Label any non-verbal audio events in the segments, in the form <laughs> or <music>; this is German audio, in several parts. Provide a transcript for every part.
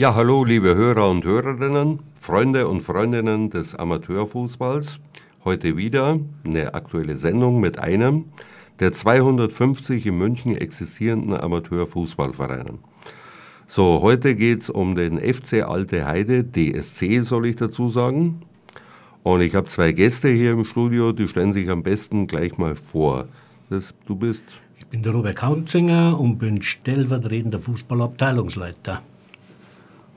Ja, hallo liebe Hörer und Hörerinnen, Freunde und Freundinnen des Amateurfußballs. Heute wieder eine aktuelle Sendung mit einem der 250 in München existierenden Amateurfußballvereinen. So, heute geht es um den FC Alte Heide, DSC soll ich dazu sagen. Und ich habe zwei Gäste hier im Studio, die stellen sich am besten gleich mal vor. Das, du bist? Ich bin der Robert Kaunzinger und bin stellvertretender Fußballabteilungsleiter.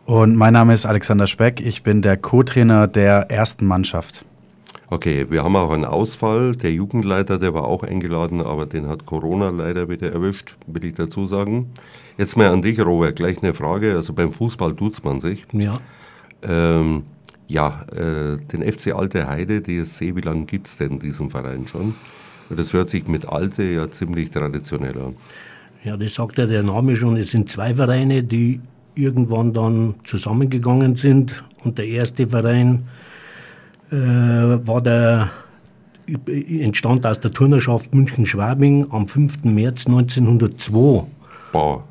Und mein Name ist Alexander Speck. Ich bin der Co-Trainer der ersten Mannschaft. Okay, wir haben auch einen Ausfall. Der Jugendleiter, der war auch eingeladen, aber den hat Corona leider wieder erwischt, will ich dazu sagen. Jetzt mal an dich, Robert, gleich eine Frage. Also beim Fußball tut man sich. Ja. Ähm, ja, äh, den FC Alte Heide, DSC, wie lange gibt es denn diesen Verein schon? Das hört sich mit Alte ja ziemlich traditionell an. Ja, das sagt ja der Name schon. Es sind zwei Vereine, die irgendwann dann zusammengegangen sind. Und der erste Verein äh, war der, entstand aus der Turnerschaft München-Schwabing am 5. März 1902. Boah.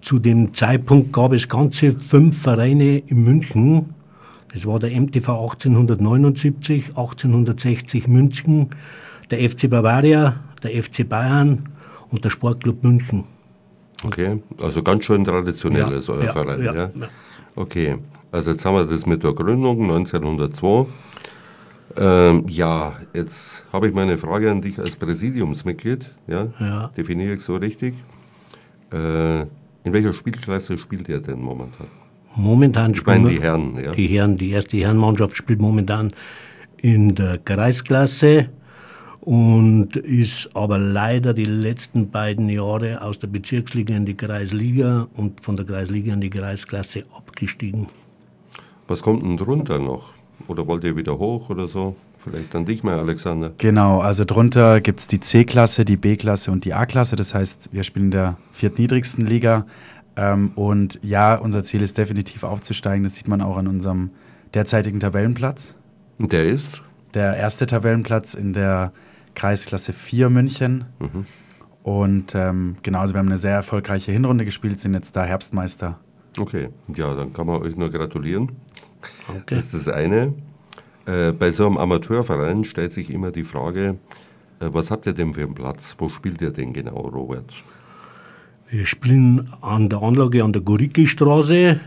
Zu dem Zeitpunkt gab es ganze fünf Vereine in München. Das war der MTV 1879, 1860 München, der FC Bavaria, der FC Bayern und der Sportclub München. Okay, also ganz schön traditionell ist euer Verein, ja, ja. Okay, also jetzt haben wir das mit der Gründung 1902. Ähm, ja, jetzt habe ich mal eine Frage an dich als Präsidiumsmitglied. Ja, Ja. definiere ich so richtig. Äh, in welcher Spielklasse spielt ihr denn momentan? Momentan Ich meine spielen die Herren, ja. Die Herren, die erste Herrenmannschaft spielt momentan in der Kreisklasse und ist aber leider die letzten beiden Jahre aus der Bezirksliga in die Kreisliga und von der Kreisliga in die Kreisklasse abgestiegen. Was kommt denn drunter noch? Oder wollt ihr wieder hoch oder so? Vielleicht an dich mal, Alexander. Genau, also drunter gibt es die C-Klasse, die B-Klasse und die A-Klasse. Das heißt, wir spielen in der viertniedrigsten Liga. Ähm, und ja, unser Ziel ist definitiv aufzusteigen. Das sieht man auch an unserem derzeitigen Tabellenplatz. Und der ist? Der erste Tabellenplatz in der Kreisklasse 4 München. Und ähm, genau, also wir haben eine sehr erfolgreiche Hinrunde gespielt, sind jetzt da Herbstmeister. Okay, ja, dann kann man euch nur gratulieren. Danke. Das ist das eine. Äh, bei so einem Amateurverein stellt sich immer die Frage, äh, was habt ihr denn für einen Platz? Wo spielt ihr denn genau, Robert? Wir spielen an der Anlage an der Goricki-Straße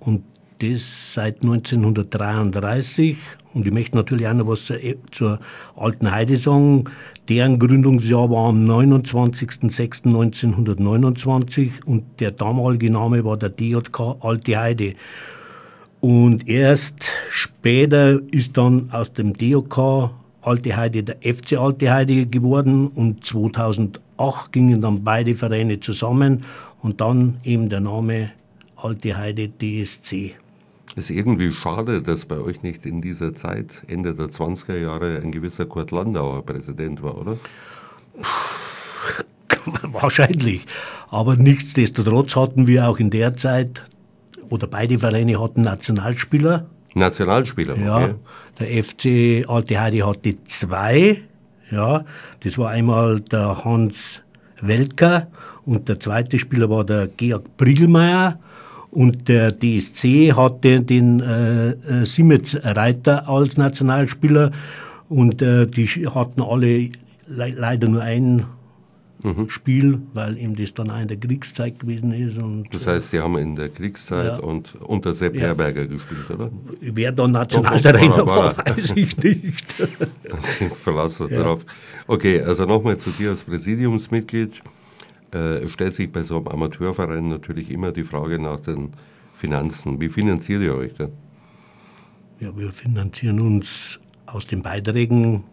und das seit 1933. Und ich möchte natürlich auch noch was zur, zur Alten Heide sagen. Deren Gründungsjahr war am 29.06.1929 und der damalige Name war der DJK Alte Heide. Und erst später ist dann aus dem DOK Alte Heide der FC Alte Heide geworden und 2008 gingen dann beide Vereine zusammen und dann eben der Name Alte Heide DSC. Es ist irgendwie schade, dass bei euch nicht in dieser Zeit, Ende der 20er Jahre, ein gewisser Kurt Landauer Präsident war, oder? <laughs> Wahrscheinlich. Aber nichtsdestotrotz hatten wir auch in der Zeit, oder beide Vereine hatten Nationalspieler. Nationalspieler, okay. Ja, der FC Alte Heide hatte zwei. Ja, das war einmal der Hans Welker und der zweite Spieler war der Georg Brillmeier. Und der DSC hatte den äh, äh, Simetz Reiter als Nationalspieler und äh, die hatten alle le leider nur ein Spiel, weil ihm das dann auch in der Kriegszeit gewesen ist. Und Das heißt, Sie haben in der Kriegszeit Ja. und unter Sepp Ja. Herberger gespielt, oder? wer dann Nationaltrainer war weiß ich nicht. <laughs> Ich verlasse darauf. Okay, also nochmal zu dir als Präsidiumsmitglied. Äh, es stellt sich bei so einem Amateurverein natürlich immer die Frage nach den Finanzen. Wie finanziert ihr euch denn? Ja, wir finanzieren uns aus den Beiträgen,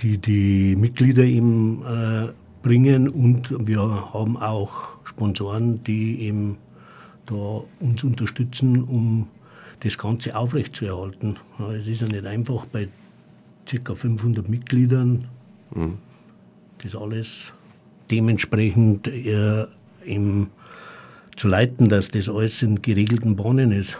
die die Mitglieder eben äh, bringen und wir haben auch Sponsoren, die eben da uns unterstützen, um das Ganze aufrechtzuerhalten. Ja, es ist ja nicht einfach bei ca. 500 Mitgliedern, das alles dementsprechend äh, eben zu leiten, dass das alles in geregelten Bahnen ist.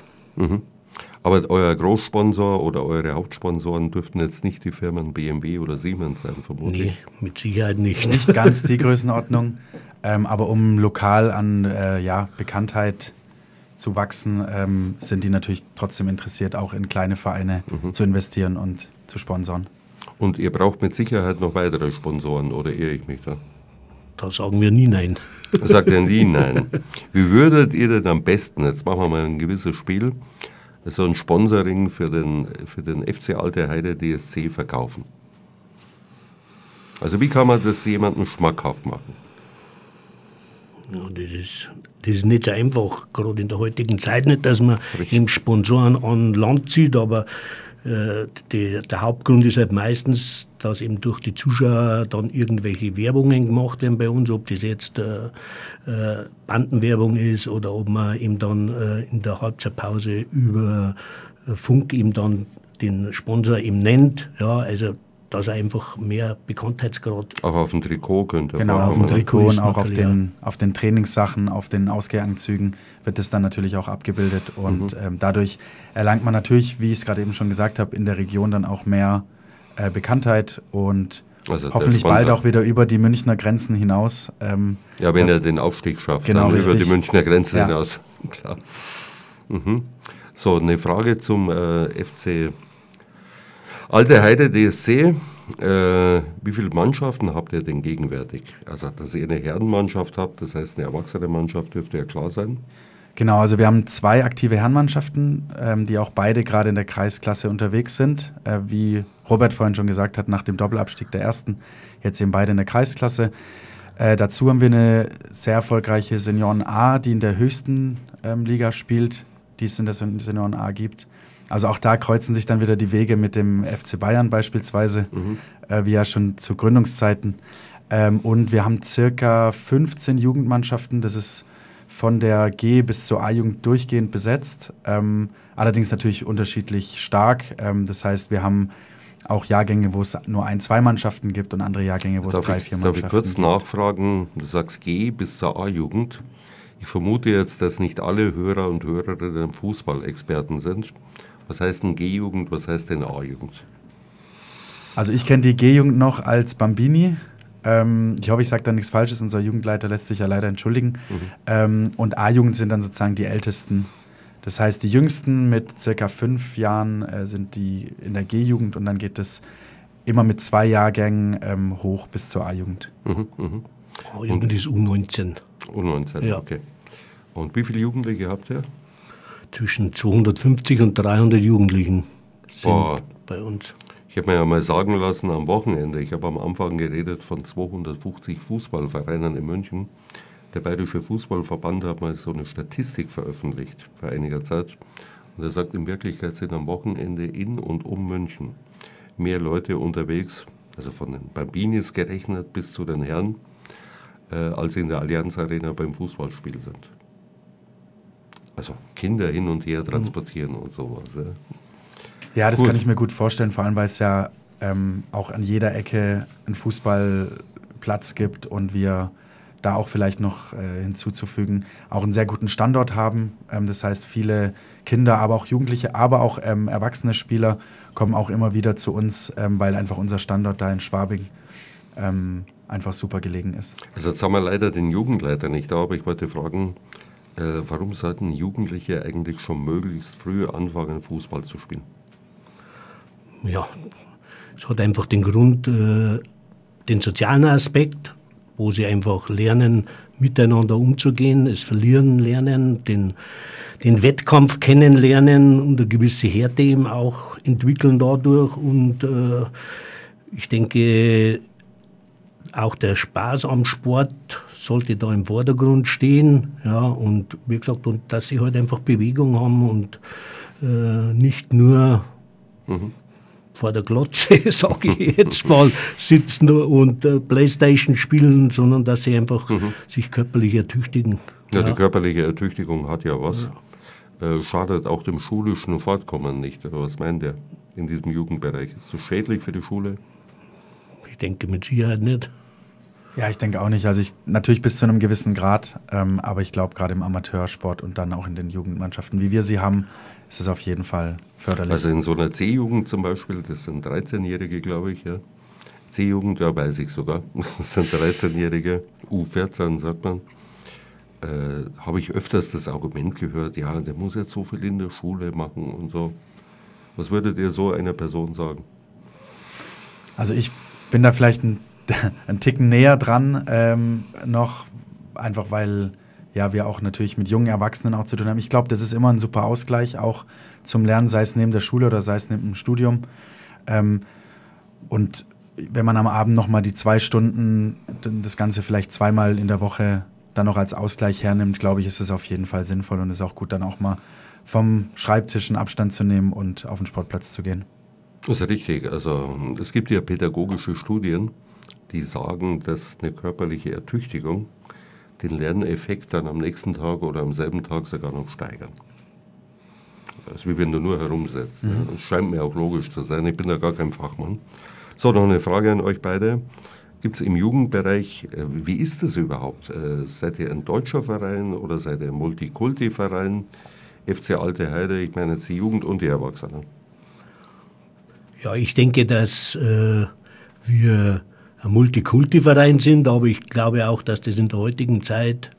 Aber euer Großsponsor oder eure Hauptsponsoren dürften jetzt nicht die Firmen BMW oder Siemens sein, vermutlich. Nee, mit Sicherheit nicht. Nicht ganz die <laughs> Größenordnung, ähm, aber um lokal an äh, ja, Bekanntheit zu wachsen, ähm, sind die natürlich trotzdem interessiert, auch in kleine Vereine mhm. zu investieren und zu sponsern. Und ihr braucht mit Sicherheit noch weitere Sponsoren, oder irre ich mich da? Da sagen wir nie nein. Sagt ihr nie nein. Wie würdet ihr denn am besten, jetzt machen wir mal ein gewisses Spiel, so ein Sponsoring für den, für den FC Alte Heide DSC verkaufen? Also wie kann man das jemandem schmackhaft machen? Ja, das ist, das ist nicht so einfach, gerade in der heutigen Zeit nicht, dass man Richtig. Sponsoren an Land zieht, aber die, der Hauptgrund ist halt meistens, dass eben durch die Zuschauer dann irgendwelche Werbungen gemacht werden bei uns, ob das jetzt äh, äh, Bandenwerbung ist oder ob man eben dann äh, in der Halbzeitpause über äh, Funk eben dann den Sponsor eben nennt. Ja, also dass er einfach mehr Bekanntheitsgrad. Auch auf dem Trikot könnte Genau, auf dem Trikot und auch auf den, auf den Trainingssachen, auf den Ausgehanzügen wird es dann natürlich auch abgebildet. Und mhm. ähm, dadurch erlangt man natürlich, wie ich es gerade eben schon gesagt habe, in der Region dann auch mehr äh, Bekanntheit und also hoffentlich bald auch wieder über die Münchner Grenzen hinaus. Ähm, ja, wenn äh, er den Aufstieg schafft, genau, dann richtig. über die Münchner Grenzen ja. hinaus. <laughs> Klar. Mhm. So, eine Frage zum äh, FC Alte Heide DSC, äh, wie viele Mannschaften habt ihr denn gegenwärtig? Also, dass ihr eine Herrenmannschaft habt, das heißt eine erwachsene Mannschaft, dürfte ja klar sein. Genau, also wir haben zwei aktive Herrenmannschaften, ähm, die auch beide gerade in der Kreisklasse unterwegs sind. Äh, wie Robert vorhin schon gesagt hat, nach dem Doppelabstieg der ersten, jetzt eben beide in der Kreisklasse. Äh, dazu haben wir eine sehr erfolgreiche Senioren A, die in der höchsten ähm, Liga spielt, die es in der Senioren A gibt. Also auch da kreuzen sich dann wieder die Wege mit dem FC Bayern beispielsweise, mhm. äh, wie ja schon zu Gründungszeiten. Ähm, und wir haben circa 15 Jugendmannschaften. Das ist von der G bis zur A-Jugend durchgehend besetzt. Ähm, allerdings natürlich unterschiedlich stark. Ähm, das heißt, wir haben auch Jahrgänge, wo es nur ein, zwei Mannschaften gibt und andere Jahrgänge, wo darf es drei, vier Mannschaften gibt. Darf ich kurz nachfragen? Du sagst G bis zur A-Jugend. Ich vermute jetzt, dass nicht alle Hörer und Hörerinnen Fußballexperten sind. Was heißt denn G-Jugend, was heißt denn A-Jugend? Also ich kenne die G-Jugend noch als Bambini. Ähm, ich hoffe, ich sage da nichts Falsches. Unser Jugendleiter lässt sich ja leider entschuldigen. Mhm. Ähm, und A-Jugend sind dann sozusagen die Ältesten. Das heißt, die Jüngsten mit circa fünf Jahren äh, sind die in der G-Jugend und dann geht es immer mit zwei Jahrgängen ähm, hoch bis zur A-Jugend. Mhm, mhm. A-Jugend ist U19. U19, ja. okay. Und wie viele Jugendliche habt ihr? Zwischen 250 und 300 Jugendlichen sind Boah. bei uns. Ich habe mir ja mal sagen lassen am Wochenende, ich habe am Anfang geredet von 250 Fußballvereinen in München. Der Bayerische Fußballverband hat mal so eine Statistik veröffentlicht vor einiger Zeit. Und er sagt, in Wirklichkeit sind am Wochenende in und um München mehr Leute unterwegs, also von den Bambinis gerechnet bis zu den Herren, äh, als in der Allianz Arena beim Fußballspiel sind also Kinder hin und her transportieren und sowas. Ja, ja das gut. kann ich mir gut vorstellen, vor allem weil es ja ähm, auch an jeder Ecke einen Fußballplatz gibt und wir da auch vielleicht noch äh, hinzuzufügen, auch einen sehr guten Standort haben. Ähm, das heißt, viele Kinder, aber auch Jugendliche, aber auch ähm, erwachsene Spieler kommen auch immer wieder zu uns, ähm, weil einfach unser Standort da in Schwabing ähm, einfach super gelegen ist. Also jetzt haben wir leider den Jugendleiter nicht da, aber ich wollte fragen, äh, warum sollten Jugendliche eigentlich schon möglichst früh anfangen, Fußball zu spielen? Ja, es hat einfach den Grund, äh, den sozialen Aspekt, wo sie einfach lernen, miteinander umzugehen, es verlieren lernen, den, den Wettkampf kennenlernen und eine gewisse Härte eben auch entwickeln dadurch. Und äh, ich denke, auch der Spaß am Sport sollte da im Vordergrund stehen. Ja, und wie gesagt, und dass sie halt einfach Bewegung haben und äh, nicht nur mhm. vor der Glotze, <laughs> sage ich jetzt mal, sitzen und äh, Playstation spielen, sondern dass sie einfach mhm. sich körperlich ertüchtigen. Ja, ja, die körperliche Ertüchtigung hat ja was. Ja. Äh, schadet auch dem schulischen Fortkommen nicht. Oder was meint ihr in diesem Jugendbereich? Ist es so schädlich für die Schule? Ich denke mit Sicherheit nicht. Ja, ich denke auch nicht. Also ich natürlich bis zu einem gewissen Grad, ähm, aber ich glaube gerade im Amateursport und dann auch in den Jugendmannschaften, wie wir sie haben, ist es auf jeden Fall förderlich. Also in so einer C-Jugend zum Beispiel, das sind 13-Jährige, glaube ich, ja. C-Jugend, ja, weiß ich sogar. <laughs> Das sind 13-Jährige, U14 sagt man. äh, habe ich öfters das Argument gehört, ja, der muss jetzt so viel in der Schule machen und so. Was würdet ihr so einer Person sagen? Also ich bin da vielleicht ein, <laughs> ein Ticken näher dran ähm, noch, einfach weil ja, wir auch natürlich mit jungen Erwachsenen auch zu tun haben. Ich glaube, das ist immer ein super Ausgleich, auch zum Lernen, sei es neben der Schule oder sei es neben dem Studium. Ähm, und wenn man am Abend nochmal die zwei Stunden, das Ganze vielleicht zweimal in der Woche dann noch als Ausgleich hernimmt, glaube ich, ist es auf jeden Fall sinnvoll und ist auch gut, dann auch mal vom Schreibtisch einen Abstand zu nehmen und auf den Sportplatz zu gehen. Das ist richtig. Also es gibt ja pädagogische Studien, die sagen, dass eine körperliche Ertüchtigung den Lerneffekt dann am nächsten Tag oder am selben Tag sogar noch steigern. Das ist wie wenn du nur herumsetzt. Mhm. Das scheint mir auch logisch zu sein. Ich bin da gar kein Fachmann. So, noch eine Frage an euch beide. Gibt es im Jugendbereich, äh, wie ist das überhaupt? Äh, seid ihr ein deutscher Verein oder seid ihr ein Multikulti-Verein? FC Alte Heide, ich meine jetzt die Jugend und die Erwachsenen. Ja, ich denke, dass äh, wir Multikulti-Verein sind, aber ich glaube auch, dass das in der heutigen Zeit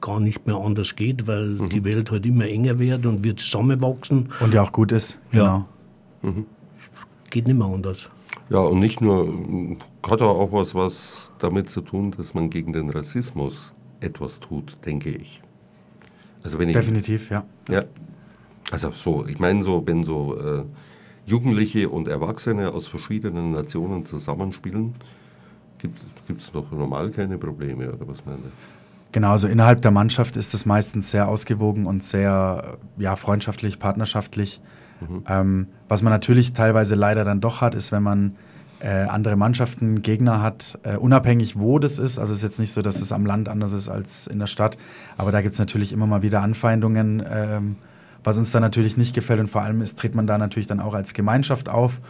gar nicht mehr anders geht, weil mhm. die Welt halt immer enger wird und wir zusammenwachsen. Und ja auch gut ist. Genau. Ja. Mhm. Geht nicht mehr anders. Ja, und nicht nur, hat auch was, was damit zu tun, dass man gegen den Rassismus etwas tut, denke ich. Also wenn ich, Definitiv, ja. Ja. Also so, ich meine so, wenn so äh, Jugendliche und Erwachsene aus verschiedenen Nationen zusammenspielen, gibt es doch normal keine Probleme, oder was meint ihr? Genau, also innerhalb der Mannschaft ist es meistens sehr ausgewogen und sehr ja, freundschaftlich, partnerschaftlich. Mhm. Ähm, was man natürlich teilweise leider dann doch hat, ist, wenn man äh, andere Mannschaften, Gegner hat, äh, unabhängig wo das ist. Also es ist jetzt nicht so, dass es am Land anders ist als in der Stadt, aber da gibt es natürlich immer mal wieder Anfeindungen, ähm, was uns dann natürlich nicht gefällt und vor allem ist, tritt man da natürlich dann auch als Gemeinschaft auf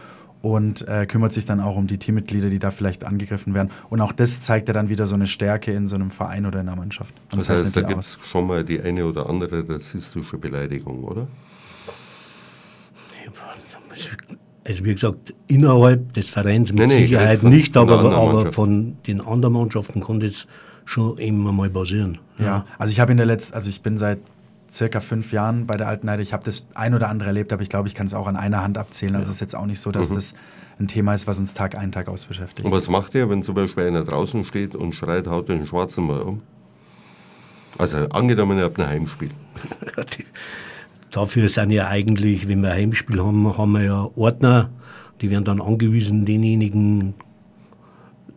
und äh, kümmert sich dann auch um die Teammitglieder, die da vielleicht angegriffen werden. Und auch das zeigt ja dann wieder so eine Stärke in so einem Verein oder in einer Mannschaft. Und das heißt, da gibt es schon mal die eine oder andere rassistische Beleidigung, oder? Also wie gesagt, innerhalb des Vereins mit nee, nee, Sicherheit von, nicht, aber, aber von den anderen Mannschaften kann das schon immer mal passieren. Ja, ja also ich habe in der letzten, also ich bin seit circa fünf Jahren bei der Alten Heide. Ich habe das ein oder andere erlebt, aber ich glaube, ich kann es auch an einer Hand abzählen. Also es ist jetzt auch nicht so, dass mhm. das ein Thema ist, was uns Tag ein, Tag aus beschäftigt. Und was macht ihr, wenn zum Beispiel einer draußen steht und schreit, haut den Schwarzen mal um? Also angenommen, ihr habt ein Heimspiel. <laughs> Dafür sind ja eigentlich, wenn wir ein Heimspiel haben, haben wir ja Ordner, die werden dann angewiesen, denjenigen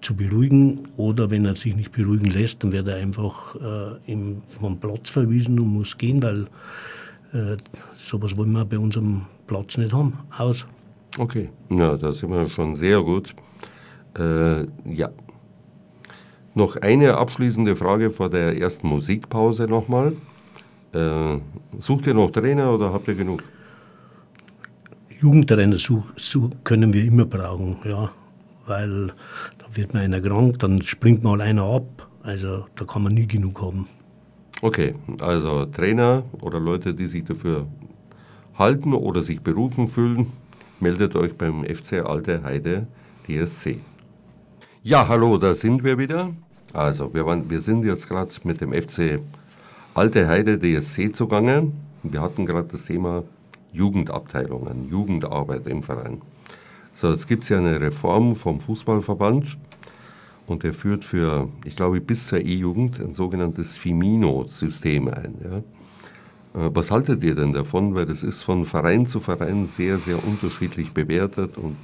zu beruhigen oder wenn er sich nicht beruhigen lässt, dann wird er einfach äh, im, vom Platz verwiesen und muss gehen, weil äh, sowas wollen wir bei unserem Platz nicht haben. Aus. Okay, ja, da sind wir schon sehr gut. Äh, ja. Noch eine abschließende Frage vor der ersten Musikpause nochmal. Äh, sucht ihr noch Trainer oder habt ihr genug? Jugendtrainer such, such, können wir immer brauchen, ja weil wird man einer krank, dann springt mal einer ab. Also da kann man nie genug haben. Okay, also Trainer oder Leute, die sich dafür halten oder sich berufen fühlen, meldet euch beim FC Alte Heide DSC. Ja, hallo, da sind wir wieder. Also wir, waren, wir sind jetzt gerade mit dem FC Alte Heide DSC zugange. Wir hatten gerade das Thema Jugendabteilungen, Jugendarbeit im Verein. So, jetzt gibt es ja eine Reform vom Fußballverband und der führt für, ich glaube, bis zur E-Jugend ein sogenanntes Fimino-System ein. Ja. Äh, was haltet ihr denn davon? Weil das ist von Verein zu Verein sehr, sehr unterschiedlich bewertet und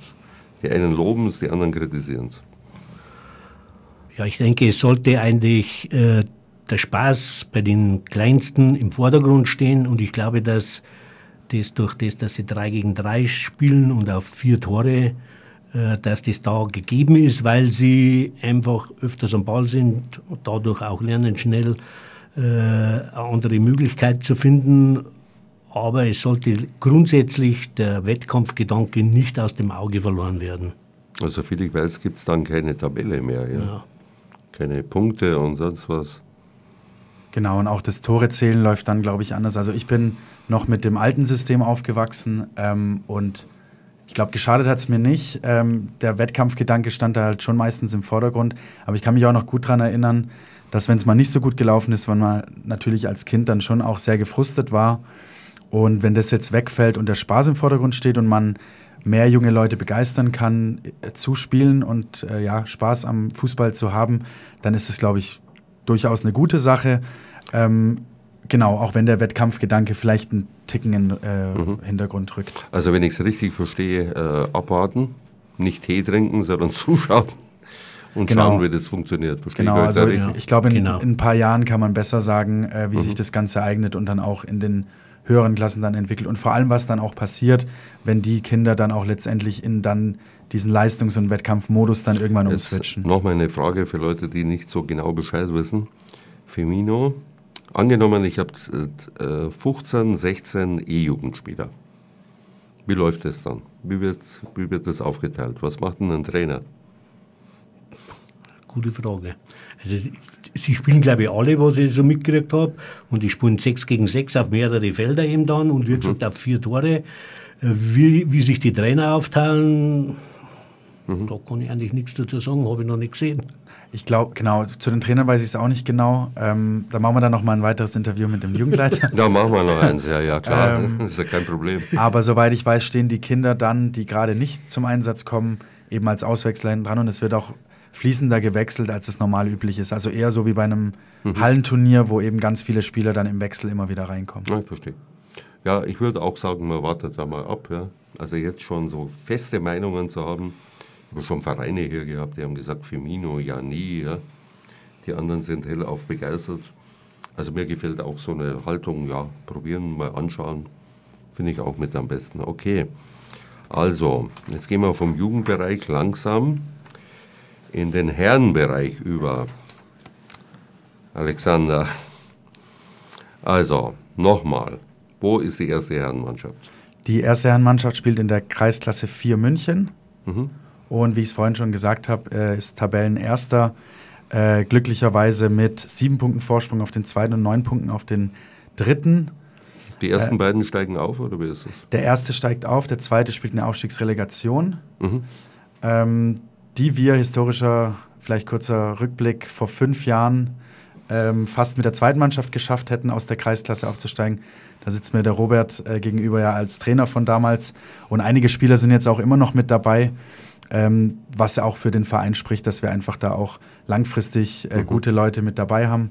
die einen loben es, die anderen kritisieren es. Ja, ich denke, es sollte eigentlich äh, der Spaß bei den Kleinsten im Vordergrund stehen und ich glaube, dass das durch das, dass sie drei gegen drei spielen und auf vier Tore, äh, dass das da gegeben ist, weil sie einfach öfters am Ball sind und dadurch auch lernen, schnell äh, eine andere Möglichkeit zu finden. Aber es sollte grundsätzlich der Wettkampfgedanke nicht aus dem Auge verloren werden. Also viel ich weiß, gibt es dann keine Tabelle mehr. Ja? ja? Keine Punkte und sonst was. Genau, und auch das Torezählen läuft dann, glaube ich, anders. Also ich bin noch mit dem alten System aufgewachsen ähm, und ich glaube, geschadet hat es mir nicht. Ähm, der Wettkampfgedanke stand da halt schon meistens im Vordergrund. Aber ich kann mich auch noch gut daran erinnern, dass wenn es mal nicht so gut gelaufen ist, wenn man natürlich als Kind dann schon auch sehr gefrustet war. Und wenn das jetzt wegfällt und der Spaß im Vordergrund steht und man mehr junge Leute begeistern kann, äh, zu spielen und äh, ja, Spaß am Fußball zu haben, dann ist es, glaube ich, durchaus eine gute Sache. Ähm, genau, auch wenn der Wettkampfgedanke vielleicht einen Ticken in äh, mhm. Hintergrund rückt. Also wenn ich es richtig verstehe, äh, abwarten, nicht Tee trinken, sondern <laughs> zuschauen und genau. schauen, wie das funktioniert. Verstehe genau, also ja. ich glaube, in, genau. in, ein paar Jahren kann man besser sagen, äh, wie mhm. sich das Ganze eignet und dann auch in den höheren Klassen dann entwickelt. Und vor allem, was dann auch passiert, wenn die Kinder dann auch letztendlich in dann diesen Leistungs- und Wettkampfmodus dann irgendwann Jetzt umswitchen. Nochmal eine Frage für Leute, die nicht so genau Bescheid wissen. Femino, angenommen, ich habe äh, 15, 16 E-Jugendspieler. Wie läuft das dann? Wie wird, wie wird das aufgeteilt? Was macht denn ein Trainer? Gute Frage. Also, sie spielen, glaube ich, alle, was ich so mitgekriegt habe. Und die spielen 6 gegen 6 auf mehrere Felder eben dann und wie mhm. auf vier Tore. Äh, wie, wie sich die Trainer aufteilen, mhm. da kann ich eigentlich nichts dazu sagen, habe ich noch nicht gesehen. Ich glaube, genau, zu den Trainern weiß ich es auch nicht genau. Ähm, da machen wir dann noch mal ein weiteres Interview mit dem Jugendleiter. <laughs> da machen wir noch eins, ja, ja, klar. Ähm, das ist ja kein Problem. Aber soweit ich weiß, stehen die Kinder dann, die gerade nicht zum Einsatz kommen, eben als Auswechsler dran und es wird auch fließender gewechselt, als es normal üblich ist. Also eher so wie bei einem mhm. Hallenturnier, wo eben ganz viele Spieler dann im Wechsel immer wieder reinkommen. Ja, ich verstehe. Ja, ich würde auch sagen, man wartet da mal ab. Ja. Also jetzt schon so feste Meinungen zu haben. Ich habe schon Vereine hier gehabt, die haben gesagt, Firmino ja nie. Ja. Die anderen sind hellauf begeistert. Also mir gefällt auch so eine Haltung, ja, probieren, mal anschauen. Finde ich auch mit am besten. Okay, also, jetzt gehen wir vom Jugendbereich langsam in den Herrenbereich über. Alexander. Also, nochmal. Wo ist die erste Herrenmannschaft? Die erste Herrenmannschaft spielt in der Kreisklasse 4 München. Mhm. Und wie ich es vorhin schon gesagt habe, äh, ist Tabellenerster. Äh, glücklicherweise mit sieben Punkten Vorsprung auf den zweiten und neun Punkten auf den dritten. Die ersten äh, beiden steigen auf oder wie ist es? Der erste steigt auf, der zweite spielt eine Aufstiegsrelegation. Mhm. Ähm, die wir historischer, vielleicht kurzer Rückblick, vor fünf Jahren ähm, fast mit der zweiten Mannschaft geschafft hätten, aus der Kreisklasse aufzusteigen. Da sitzt mir der Robert äh, gegenüber ja als Trainer von damals. Und einige Spieler sind jetzt auch immer noch mit dabei, ähm, was auch für den Verein spricht, dass wir einfach da auch langfristig äh, mhm. gute Leute mit dabei haben.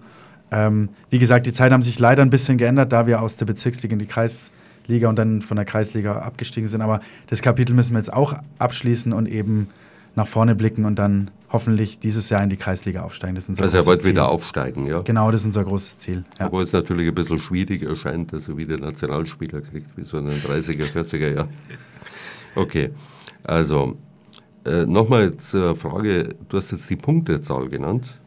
Ähm, wie gesagt, die Zeiten haben sich leider ein bisschen geändert, da wir aus der Bezirksliga in die Kreisliga und dann von der Kreisliga abgestiegen sind. Aber das Kapitel müssen wir jetzt auch abschließen und eben nach vorne blicken und dann hoffentlich dieses Jahr in die Kreisliga aufsteigen. Das ist unser also er wollte wieder aufsteigen, ja? Genau, das ist unser großes Ziel. Ja. Aber es natürlich ein bisschen schwierig erscheint, dass er wieder Nationalspieler kriegt, wie so in den 30er, 40er Jahren. Okay, also äh, nochmal zur Frage, du hast jetzt die Punktezahl genannt.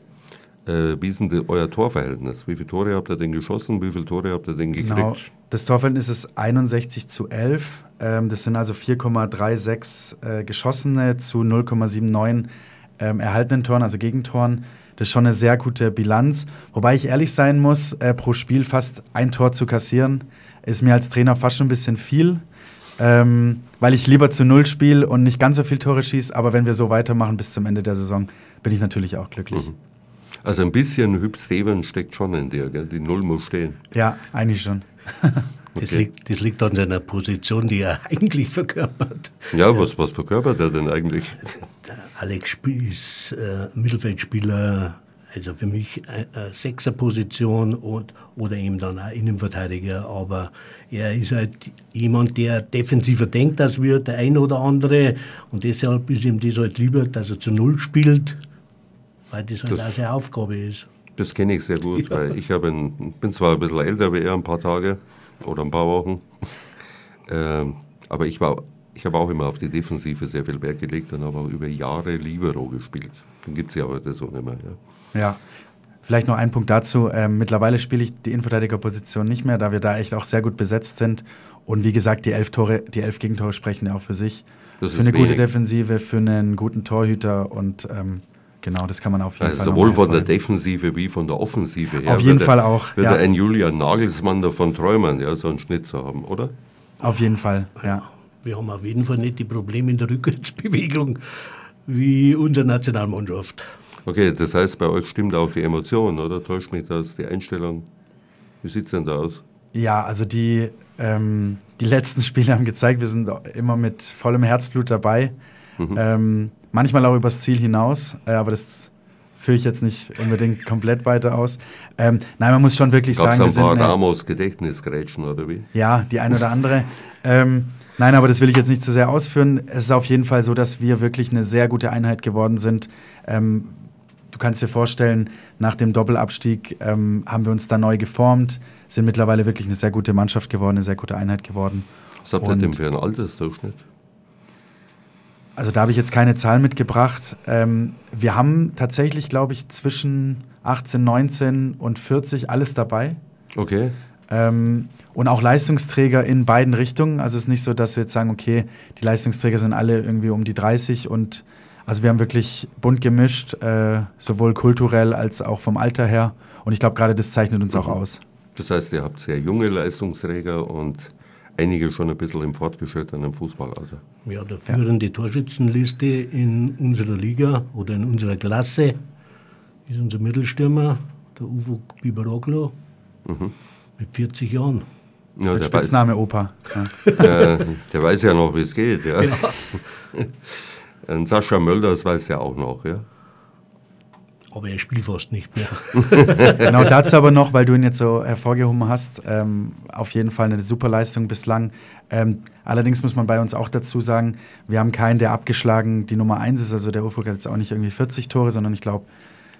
Äh, wie ist denn euer Torverhältnis? Wie viele Tore habt ihr denn geschossen? Wie viele Tore habt ihr denn gekriegt? Genau. Das Torverhältnis ist 61 zu 11. Ähm, das sind also 4,36 äh, geschossene zu 0,79 ähm, erhaltenen Toren, also Gegentoren. Das ist schon eine sehr gute Bilanz. Wobei ich ehrlich sein muss, äh, pro Spiel fast ein Tor zu kassieren, ist mir als Trainer fast schon ein bisschen viel. Ähm, weil ich lieber zu Null spiele und nicht ganz so viele Tore schieße. Aber wenn wir so weitermachen bis zum Ende der Saison, bin ich natürlich auch glücklich. Mhm. Also ein bisschen Hüb Steven steckt schon in dir, gell? die Null muss stehen. Ja, eigentlich schon. <laughs> Das, okay. liegt, das liegt an seiner Position, die er <laughs> eigentlich verkörpert. Ja, was, was verkörpert er denn eigentlich? Der Alex ist äh, Mittelfeldspieler, also für mich äh, äh, Sechserposition und, oder eben dann auch Innenverteidiger. Aber er ist halt jemand, der defensiver denkt als wir, der ein oder andere. Und deshalb ist ihm das halt lieber, dass er zu Null spielt weil das halt das, auch seine Aufgabe ist. Das kenne ich sehr gut, ja. weil ich ein, bin zwar ein bisschen älter wie er, ein paar Tage oder ein paar Wochen, <laughs> ähm, aber ich, ich habe auch immer auf die Defensive sehr viel Wert gelegt und habe auch über Jahre Libero gespielt. Dann gibt es ja heute so nicht mehr. Ja. Ja. Vielleicht noch ein Punkt dazu. Ähm, mittlerweile spiele ich die Innenverteidigerposition nicht mehr, da wir da echt auch sehr gut besetzt sind. Und wie gesagt, die elf, Tore, die elf Gegentore sprechen ja auch für sich. Das für eine wenig. gute Defensive, für einen guten Torhüter und ähm, Genau, das kann man auf jeden also Fall. Sowohl von der Defensive wie von der Offensive her. Auf jeden Fall er, auch. Wird ja. ein Julian Nagelsmann davon träumen, ja, so einen Schnitt zu haben, oder? Auf jeden Fall, ja. Wir haben auf jeden Fall nicht die Probleme in der Rückwärtsbewegung wie unsere Nationalmannschaft. Okay, das heißt, bei euch stimmt auch die Emotion, oder? Täuscht mich das, die Einstellung? Wie sieht es denn da aus? Ja, also die, ähm, die letzten <laughs> Spiele haben gezeigt, wir sind immer mit vollem Herzblut dabei. Mhm. Ähm, manchmal auch übers Ziel hinaus, äh, aber das führe ich jetzt nicht unbedingt <laughs> komplett weiter aus. Ähm, nein, man muss schon wirklich Gab's sagen, wir sind. ein paar Ramos Gedächtnisgrätschen oder wie? Ja, die ein oder andere. ähm, nein, aber das will ich jetzt nicht zu sehr ausführen. Es ist auf jeden Fall so, dass wir wirklich eine sehr gute Einheit geworden sind. Ähm, du kannst dir vorstellen, nach dem Doppelabstieg ähm, haben wir uns da neu geformt, sind mittlerweile wirklich eine sehr gute Mannschaft geworden, eine sehr gute Einheit geworden. Was habt ihr denn für einen Altersdurchschnitt? Also da habe ich jetzt keine Zahlen mitgebracht. Ähm, wir haben tatsächlich, glaube ich, zwischen 18, 19 und 40 alles dabei. Okay. Ähm, und auch Leistungsträger in beiden Richtungen. Also es ist nicht so, dass wir jetzt sagen, okay, die Leistungsträger sind alle irgendwie um die 30 und also wir haben wirklich bunt gemischt, äh, sowohl kulturell als auch vom Alter her. Und ich glaube, gerade das zeichnet uns mhm. auch aus. Das heißt, ihr habt sehr junge Leistungsträger und einige schon ein bisschen im fortgeschrittenen Fußballalter. Ja, der führende ja. Torschützenliste in unserer Liga oder in unserer Klasse ist unser Mittelstürmer, der Uwe Biberoglo, mhm. mit 40 Jahren. Ja, mit Spitzname Opa. <laughs> Ja. äh, der weiß ja noch, wie es geht. Ja. <laughs> Und Sascha Mölders weiß ja auch noch, ja aber er spielt fast nicht mehr. <laughs> <laughs> genau dazu aber noch, weil du ihn jetzt so hervorgehoben hast, ähm, auf jeden Fall eine super Leistung bislang. Ähm, allerdings muss man bei uns auch dazu sagen, wir haben keinen, der abgeschlagen die Nummer 1 ist. Also der Ufuk hat jetzt auch nicht irgendwie 40 Tore, sondern ich glaube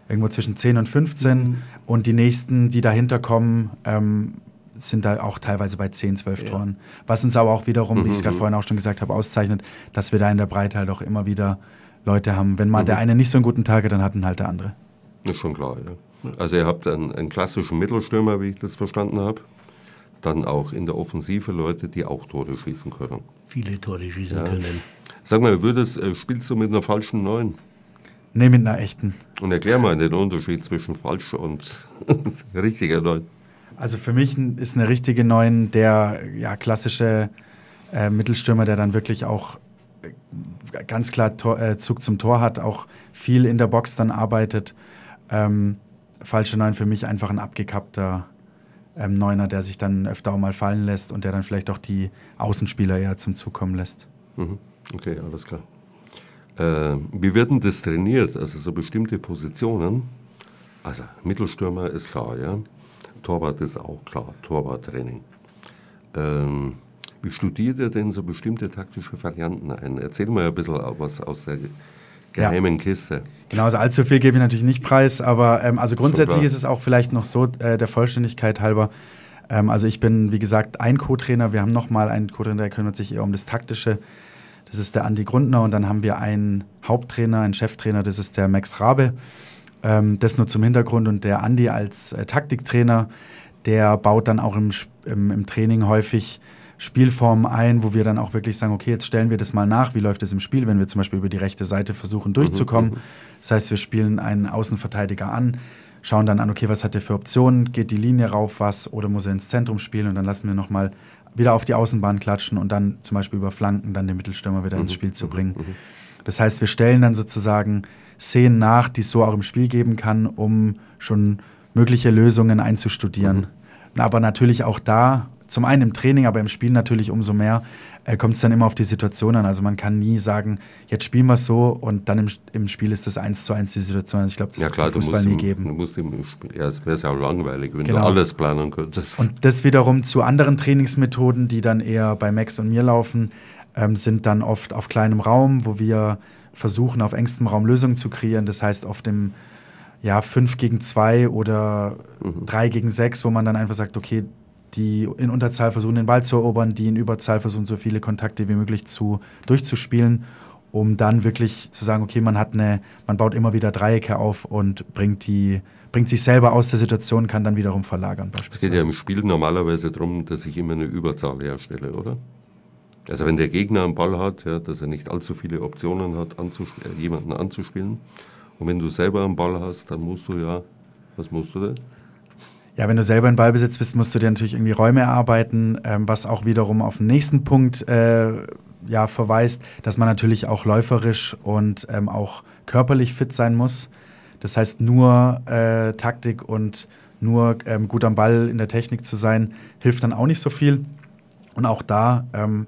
irgendwo zwischen 10 und 15. Mhm. Und die nächsten, die dahinter kommen, ähm, sind da auch teilweise bei 10, 12 ja. Toren. Was uns aber auch wiederum, mhm. wie ich es gerade mhm. vorhin auch schon gesagt habe, auszeichnet, dass wir da in der Breite halt auch immer wieder Leute haben. Wenn mal mhm. der eine nicht so einen guten Tag hat, dann hat ihn halt der andere. Das ist schon klar, ja. Also ihr habt einen, einen klassischen Mittelstürmer, wie ich das verstanden habe. Dann auch in der Offensive Leute, die auch Tore schießen können. Viele Tore schießen ja. können. Sag mal, würdest, äh, spielst du mit einer falschen Neun? Nee, mit einer echten. Und erklär mal den Unterschied zwischen falsch und <laughs> richtiger Neun. Also für mich ist eine richtige Neun der ja, klassische äh, Mittelstürmer, der dann wirklich auch äh, ganz klar Tor, äh, Zug zum Tor hat, auch viel in der Box dann arbeitet ähm, falsche Neun für mich einfach ein abgekappter ähm, Neuner, der sich dann öfter auch mal fallen lässt und der dann vielleicht auch die Außenspieler eher zum Zug kommen lässt. Mhm. Okay, alles klar. Äh, wie wird denn das trainiert? Also so bestimmte Positionen? Also Mittelstürmer ist klar, ja. Torwart ist auch klar, Torwarttraining. Ähm, wie studiert ihr denn so bestimmte taktische Varianten ein? Erzähl mal ein bisschen was aus der geheimen ja. Kiste. Genau, also allzu viel gebe ich natürlich nicht preis, aber ähm, also grundsätzlich Super. ist es auch vielleicht noch so, äh, der Vollständigkeit halber, ähm, also ich bin, wie gesagt, ein Co-Trainer, wir haben nochmal einen Co-Trainer, der kümmert sich eher um das Taktische, das ist der Andi Grundner und dann haben wir einen Haupttrainer, einen Cheftrainer, das ist der Max Rabe, ähm, das nur zum Hintergrund. Und der Andi als äh, Taktiktrainer, der baut dann auch im, im, im Training häufig Spielformen ein, wo wir dann auch wirklich sagen, okay, jetzt stellen wir das mal nach, wie läuft es im Spiel, wenn wir zum Beispiel über die rechte Seite versuchen durchzukommen. Mhm, mhm. Das heißt, wir spielen einen Außenverteidiger an, schauen dann an, okay, was hat er für Optionen, geht die Linie rauf, was, oder muss er ins Zentrum spielen? Und dann lassen wir nochmal wieder auf die Außenbahn klatschen und dann zum Beispiel über Flanken dann den Mittelstürmer wieder ins mhm, Spiel zu bringen. Das heißt, wir stellen dann sozusagen Szenen nach, die es so auch im Spiel geben kann, um schon mögliche Lösungen einzustudieren. Aber natürlich auch da zum einen im Training, aber im Spiel natürlich umso mehr, äh, kommt es dann immer auf die Situation an. Also man kann nie sagen, jetzt spielen wir es so und dann im, im Spiel ist das eins zu eins die Situation. Also ich glaube, das ja, wird es im Fußball nie geben. Du musst im Spiel, ja, es wäre ja auch langweilig, wenn genau. du alles planen könntest. Und das wiederum zu anderen Trainingsmethoden, die dann eher bei Max und mir laufen, ähm, sind dann oft auf kleinem Raum, wo wir versuchen, auf engstem Raum Lösungen zu kreieren. Das heißt, oft im ja, 5 gegen 2 oder mhm. 3 gegen 6, wo man dann einfach sagt, okay, die in Unterzahl versuchen, den Ball zu erobern, die in Überzahl versuchen, so viele Kontakte wie möglich zu, durchzuspielen, um dann wirklich zu sagen, okay, man hat eine, man baut immer wieder Dreiecke auf und bringt die, bringt sich selber aus der Situation, kann dann wiederum verlagern. Es geht ja im Spiel normalerweise darum, dass ich immer eine Überzahl herstelle, oder? Also wenn der Gegner einen Ball hat, ja, dass er nicht allzu viele Optionen hat, anzuspiel äh, jemanden anzuspielen. Und wenn du selber einen Ball hast, dann musst du ja, was musst du denn? Ja, wenn du selber in Ballbesitz bist, musst du dir natürlich irgendwie Räume erarbeiten, ähm, was auch wiederum auf den nächsten Punkt äh, ja, verweist, dass man natürlich auch läuferisch und ähm, auch körperlich fit sein muss. Das heißt, nur äh, Taktik und nur ähm, gut am Ball in der Technik zu sein, hilft dann auch nicht so viel. Und auch da ähm,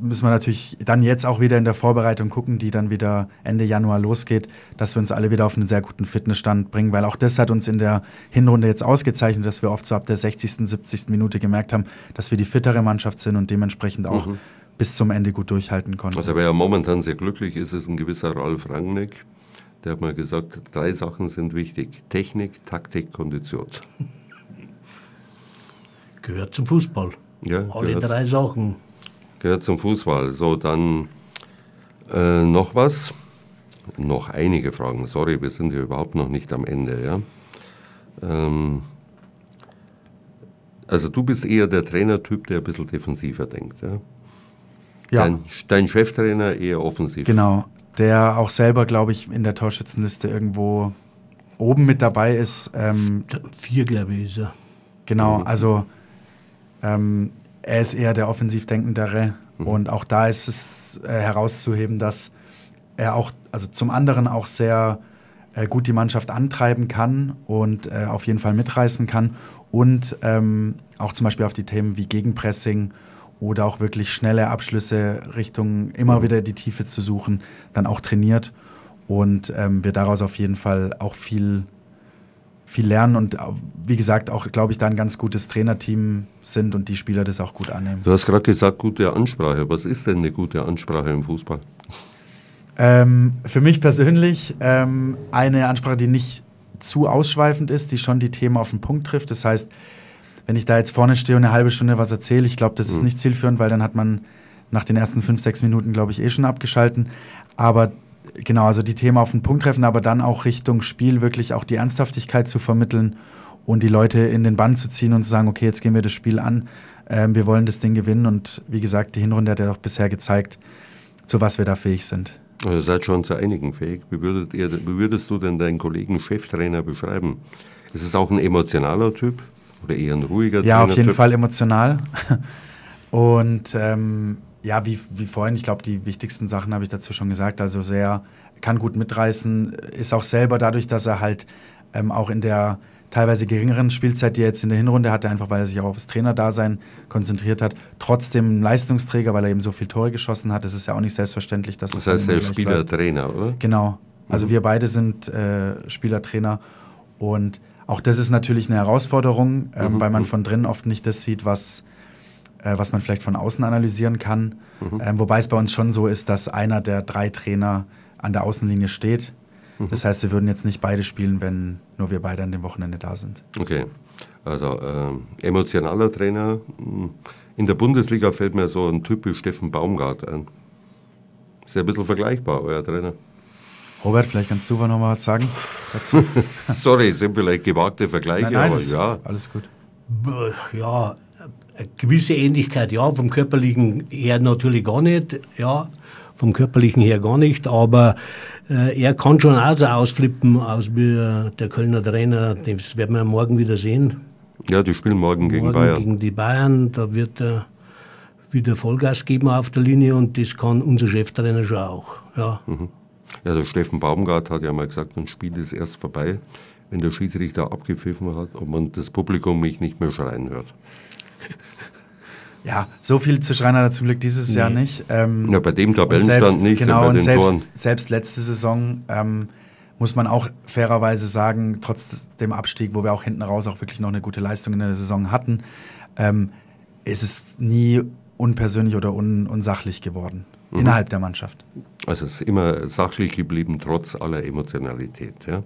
müssen wir natürlich dann jetzt auch wieder in der Vorbereitung gucken, die dann wieder Ende Januar losgeht, dass wir uns alle wieder auf einen sehr guten Fitnessstand bringen, weil auch das hat uns in der Hinrunde jetzt ausgezeichnet, dass wir oft so ab der 60., 70. Minute gemerkt haben, dass wir die fittere Mannschaft sind und dementsprechend auch mhm. bis zum Ende gut durchhalten konnten. Also wer ja momentan sehr glücklich ist, ist ein gewisser Ralf Rangnick. Der hat mal gesagt, drei Sachen sind wichtig. Technik, Taktik, Kondition. Gehört zum Fußball. Ja, Alle gehört. drei Sachen gehört zum Fußball. So, dann äh, noch was. Noch einige Fragen. Sorry, wir sind ja überhaupt noch nicht am Ende. Ja? Ähm, also du bist eher der Trainertyp, der ein bisschen defensiver denkt. Ja? ja. Dein, dein Cheftrainer eher offensiv. Genau, der auch selber, glaube ich, in der Torschützenliste irgendwo oben mit dabei ist. Ähm, Vier, glaube ich, ist er. Genau, also ähm, er ist eher der offensiv denkendere. Mhm. Und auch da ist es äh, herauszuheben, dass er auch, also zum anderen auch sehr äh, gut die Mannschaft antreiben kann und äh, auf jeden Fall mitreißen kann. Und ähm, auch zum Beispiel auf die Themen wie Gegenpressing oder auch wirklich schnelle Abschlüsse Richtung immer mhm. wieder die Tiefe zu suchen, dann auch trainiert. Und ähm, wir daraus auf jeden Fall auch viel viel lernen und wie gesagt auch, glaube ich, da ein ganz gutes Trainerteam sind und die Spieler das auch gut annehmen. Du hast gerade gesagt, gute Ansprache. Was ist denn eine gute Ansprache im Fußball? Ähm, für mich persönlich ähm, eine Ansprache, die nicht zu ausschweifend ist, die schon die Themen auf den Punkt trifft. Das heißt, wenn ich da jetzt vorne stehe und eine halbe Stunde was erzähle, ich glaube, das ist mhm. nicht zielführend, weil dann hat man nach den ersten fünf, sechs Minuten, glaube ich, eh schon abgeschalten. Aber genau, also die Themen auf den Punkt treffen, aber dann auch Richtung Spiel wirklich auch die Ernsthaftigkeit zu vermitteln und die Leute in den Bann zu ziehen und zu sagen, okay, jetzt gehen wir das Spiel an, ähm, wir wollen das Ding gewinnen und wie gesagt, die Hinrunde hat ja auch bisher gezeigt, zu was wir da fähig sind. Also ihr seid schon zu einigen fähig. Wie, würdet ihr, wie würdest du denn deinen Kollegen Cheftrainer beschreiben? Ist es auch ein emotionaler Typ oder eher ein ruhiger Ja, auf jeden Fall emotional. <laughs> Und ähm, ja, wie, wie vorhin, ich glaube, die wichtigsten Sachen habe ich dazu schon gesagt. Also sehr, kann gut mitreißen, ist auch selber dadurch, dass er halt ähm, auch in der teilweise geringeren Spielzeit, die er jetzt in der Hinrunde hatte, einfach weil er sich auch aufs Trainerdasein konzentriert hat, trotzdem Leistungsträger, weil er eben so viele Tore geschossen hat. Das ist ja auch nicht selbstverständlich, dass das heißt, er ist Spieler-Trainer, oder? Genau. Also mhm. wir beide sind äh, Spieler-Trainer und auch das ist natürlich eine Herausforderung, äh, mhm. weil man von drinnen oft nicht das sieht, was äh, was man vielleicht von außen analysieren kann. Mhm. Ähm, wobei es bei uns schon so ist, dass einer der drei Trainer an der Außenlinie steht. Mhm. Das heißt, wir würden jetzt nicht beide spielen, wenn nur wir beide an dem Wochenende da sind. Okay, also äh, emotionaler Trainer. In der Bundesliga fällt mir so ein typisch Steffen Baumgart ein. Ist ja ein bisschen vergleichbar, euer Trainer. Robert, vielleicht kannst du noch mal was sagen dazu. <laughs> Sorry, sind vielleicht gewagte Vergleiche, nein, nein, aber ja. Alles gut. Ja, eine gewisse Ähnlichkeit, ja, vom körperlichen her natürlich gar nicht, ja, vom körperlichen her gar nicht, aber äh, er kann schon auch so ausflippen, aus wie äh, der Kölner Trainer, das werden wir morgen wieder sehen. Ja, die spielen morgen, morgen gegen Bayern. Gegen die Bayern, da wird er wieder Vollgas geben auf der Linie und das kann unser Cheftrainer schon auch. Ja. Mhm. ja, der Steffen Baumgart hat ja mal gesagt, ein Spiel ist erst vorbei, wenn der Schiedsrichter abgepfiffen hat und man das Publikum mich nicht mehr schreien hört. <laughs> Ja, so viel zu Schreiner hat zum Glück dieses nee. Jahr nicht. Ähm, ja, bei dem Tabellenstand selbst, nicht. Genau, und selbst, selbst, letzte Saison ähm, muss man auch fairerweise sagen, trotz dem Abstieg, wo wir auch hinten raus auch wirklich noch eine gute Leistung in der Saison hatten, ähm, ist es nie unpersönlich oder un unsachlich geworden mhm. innerhalb der Mannschaft. Also es ist immer sachlich geblieben, trotz aller Emotionalität. Ja?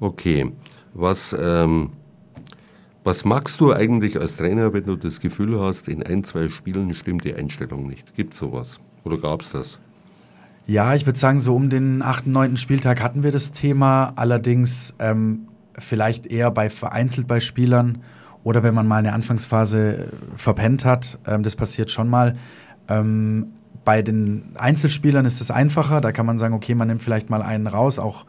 Okay, was ähm, was magst du eigentlich als Trainer, wenn du das Gefühl hast, in ein, zwei Spielen stimmt die Einstellung nicht? Gibt es sowas? Oder gab es das? Ja, ich würde sagen, so um den 8., 9. Spieltag hatten wir das Thema. Allerdings ähm, vielleicht eher bei vereinzelt bei Spielern oder wenn man mal eine Anfangsphase verpennt hat. Ähm, das passiert schon mal. Ähm, bei den Einzelspielern ist es einfacher. Da kann man sagen, okay, man nimmt vielleicht mal einen raus, auch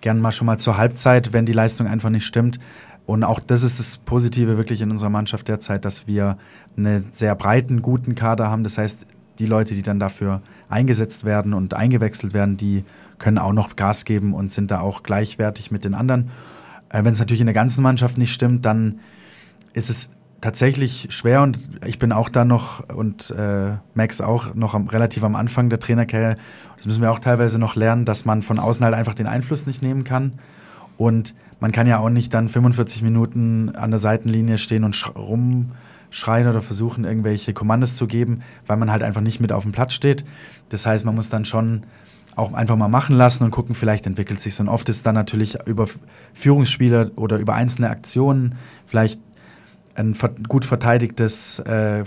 gern mal schon mal zur Halbzeit, wenn die Leistung einfach nicht stimmt. Und auch das ist das Positive wirklich in unserer Mannschaft derzeit, dass wir einen sehr breiten, guten Kader haben. Das heißt, die Leute, die dann dafür eingesetzt werden und eingewechselt werden, die können auch noch Gas geben und sind da auch gleichwertig mit den anderen. Äh, Wenn es natürlich in der ganzen Mannschaft nicht stimmt, dann ist es tatsächlich schwer und ich bin auch da noch und äh, Max auch noch am, relativ am Anfang der Trainerkarriere. Das müssen wir auch teilweise noch lernen, dass man von außen halt einfach den Einfluss nicht nehmen kann. Und man kann ja auch nicht dann 45 Minuten an der Seitenlinie stehen und sch rumschreien oder versuchen, irgendwelche Kommandos zu geben, weil man halt einfach nicht mit auf dem Platz steht. Das heißt, man muss dann schon auch einfach mal machen lassen und gucken, vielleicht entwickelt sich so. Und oft ist dann natürlich über Führungsspieler oder über einzelne Aktionen vielleicht ein gut verteidigtes, äh,